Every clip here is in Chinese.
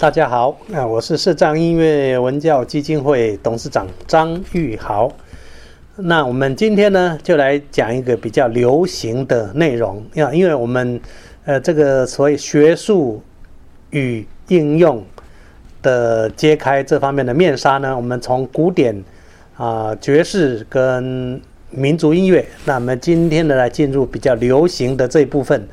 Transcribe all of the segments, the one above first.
大家好，啊，我是视障音乐文教基金会董事长张玉豪。那我们今天呢，就来讲一个比较流行的内容要，因为我们呃这个所谓学术与应用的揭开这方面的面纱呢，我们从古典啊爵士跟民族音乐，那我们今天呢来进入比较流行的这一部分。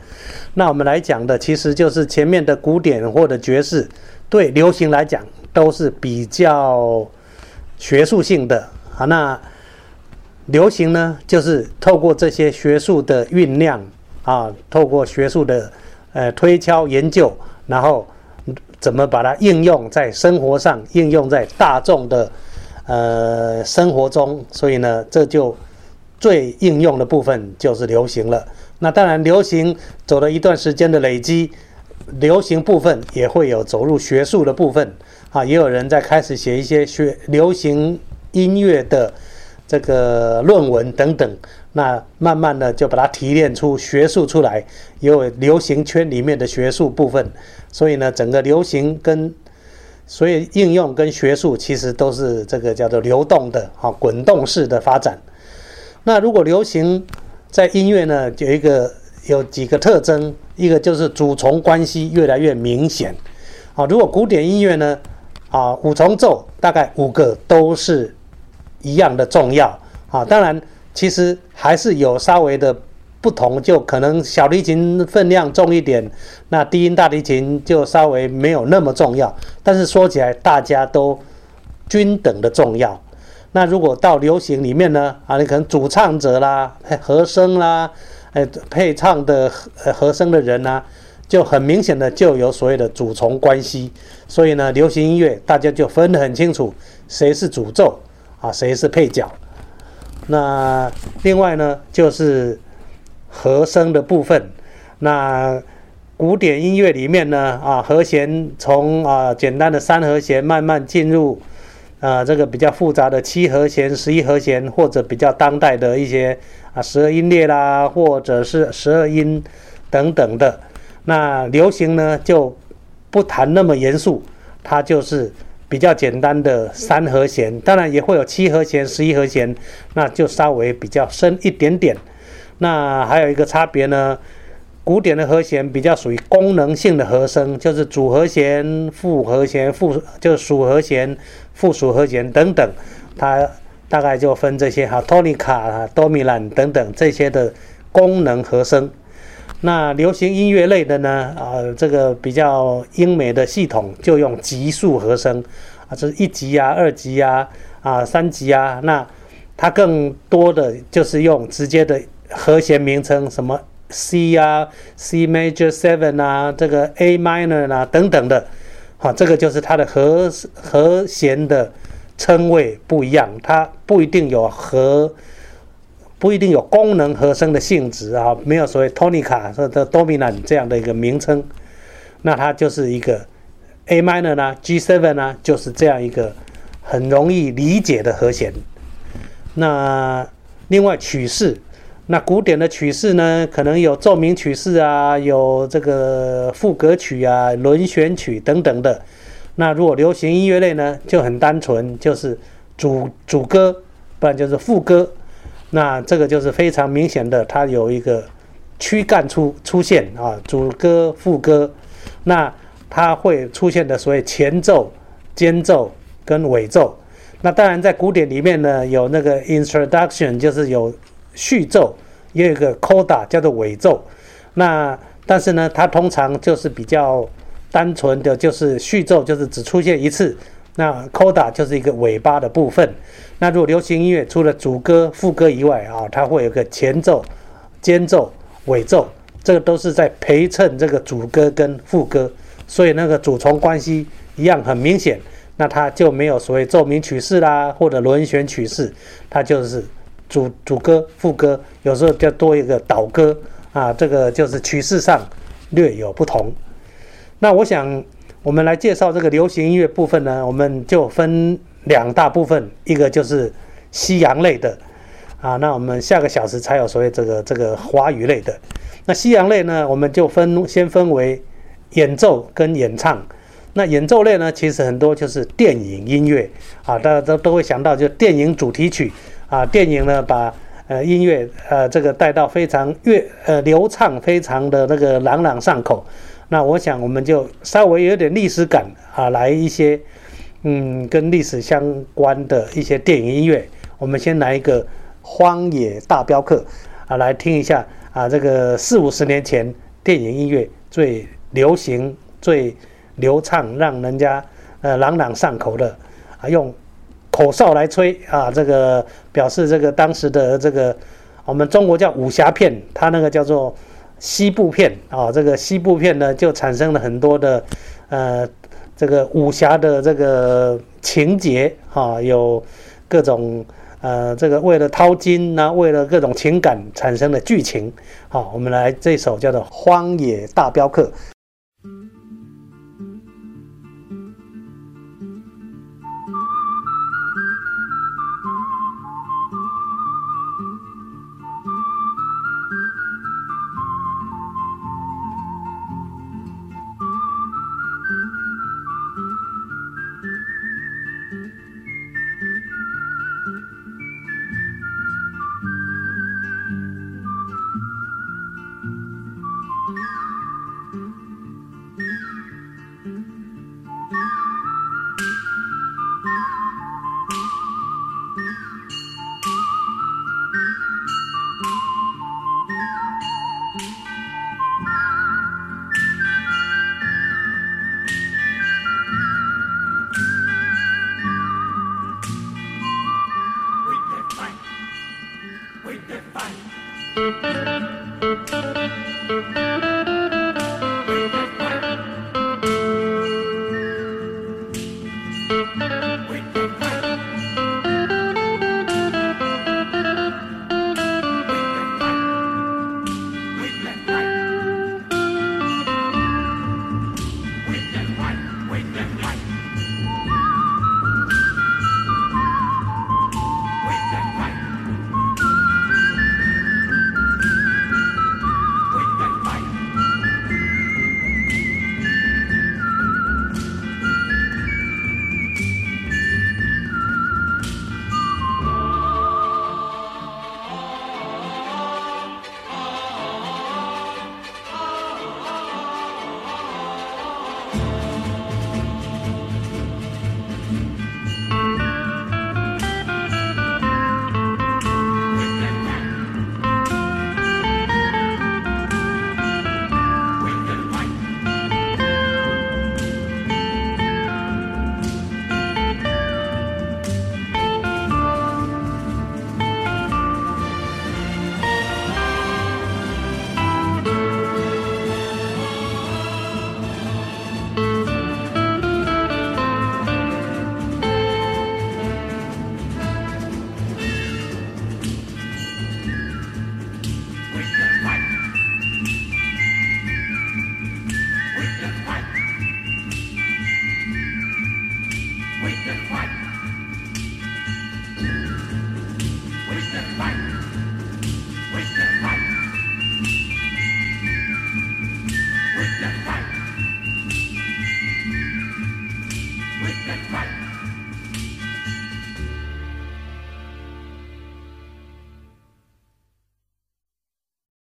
那我们来讲的其实就是前面的古典或者爵士。对流行来讲都是比较学术性的啊。那流行呢，就是透过这些学术的酝酿啊，透过学术的呃推敲研究，然后怎么把它应用在生活上，应用在大众的呃生活中。所以呢，这就最应用的部分就是流行了。那当然，流行走了一段时间的累积。流行部分也会有走入学术的部分啊，也有人在开始写一些学流行音乐的这个论文等等。那慢慢的就把它提炼出学术出来，也有流行圈里面的学术部分。所以呢，整个流行跟所以应用跟学术其实都是这个叫做流动的啊，滚动式的发展。那如果流行在音乐呢，有一个。有几个特征，一个就是主从关系越来越明显，啊，如果古典音乐呢，啊，五重奏大概五个都是一样的重要，啊，当然其实还是有稍微的不同，就可能小提琴分量重一点，那低音大提琴就稍微没有那么重要，但是说起来大家都均等的重要。那如果到流行里面呢，啊，你可能主唱者啦，和声啦。哎，配唱的和和声的人呢，就很明显的就有所谓的主从关系，所以呢，流行音乐大家就分得很清楚，谁是主奏啊，谁是配角。那另外呢，就是和声的部分。那古典音乐里面呢，啊，和弦从啊简单的三和弦慢慢进入。啊，这个比较复杂的七和弦、十一和弦，或者比较当代的一些啊十二音列啦，或者是十二音等等的。那流行呢就不谈那么严肃，它就是比较简单的三和弦，当然也会有七和弦、十一和弦，那就稍微比较深一点点。那还有一个差别呢？古典的和弦比较属于功能性的和声，就是主和弦、副和弦、副就是属和弦、附属和弦等等，它大概就分这些哈，托尼卡、多米兰等等这些的功能和声。那流行音乐类的呢，啊，这个比较英美的系统就用级数和声，啊，这是一级啊、二级啊、啊三级啊，那它更多的就是用直接的和弦名称什么。C 啊，C major seven 啊，这个 A minor 啊等等的，好，这个就是它的和和弦的称谓不一样，它不一定有和，不一定有功能和声的性质啊，没有所谓 tonica 或者 dominant 这样的一个名称，那它就是一个 A minor 呢，G seven 呢，就是这样一个很容易理解的和弦。那另外曲式。那古典的曲式呢，可能有奏鸣曲式啊，有这个赋格曲啊、轮旋曲等等的。那如果流行音乐类呢，就很单纯，就是主主歌，不然就是副歌。那这个就是非常明显的，它有一个躯干出出现啊，主歌、副歌。那它会出现的所谓前奏、间奏跟尾奏。那当然在古典里面呢，有那个 introduction，就是有。序奏也有一个 coda 叫做尾奏，那但是呢，它通常就是比较单纯的就是序奏就是只出现一次，那 coda 就是一个尾巴的部分。那如果流行音乐除了主歌副歌以外啊，它会有个前奏、间奏、尾奏，这个都是在陪衬这个主歌跟副歌，所以那个主从关系一样很明显。那它就没有所谓奏鸣曲式啦，或者轮旋曲式，它就是。主主歌、副歌，有时候就多一个导歌啊，这个就是曲式上略有不同。那我想，我们来介绍这个流行音乐部分呢，我们就分两大部分，一个就是西洋类的啊，那我们下个小时才有所谓这个这个华语类的。那西洋类呢，我们就分先分为演奏跟演唱。那演奏类呢，其实很多就是电影音乐啊，大家都都会想到就电影主题曲啊，电影呢把呃音乐呃这个带到非常乐呃流畅，非常的那个朗朗上口。那我想我们就稍微有点历史感啊，来一些嗯跟历史相关的一些电影音乐。我们先来一个《荒野大镖客》啊，来听一下啊，这个四五十年前电影音乐最流行、最流畅，让人家呃朗朗上口的啊，用口哨来吹啊，这个表示这个当时的这个我们中国叫武侠片，它那个叫做。西部片啊，这个西部片呢，就产生了很多的，呃，这个武侠的这个情节啊，有各种呃，这个为了掏金呐，为了各种情感产生的剧情。好，我们来这首叫做《荒野大镖客》。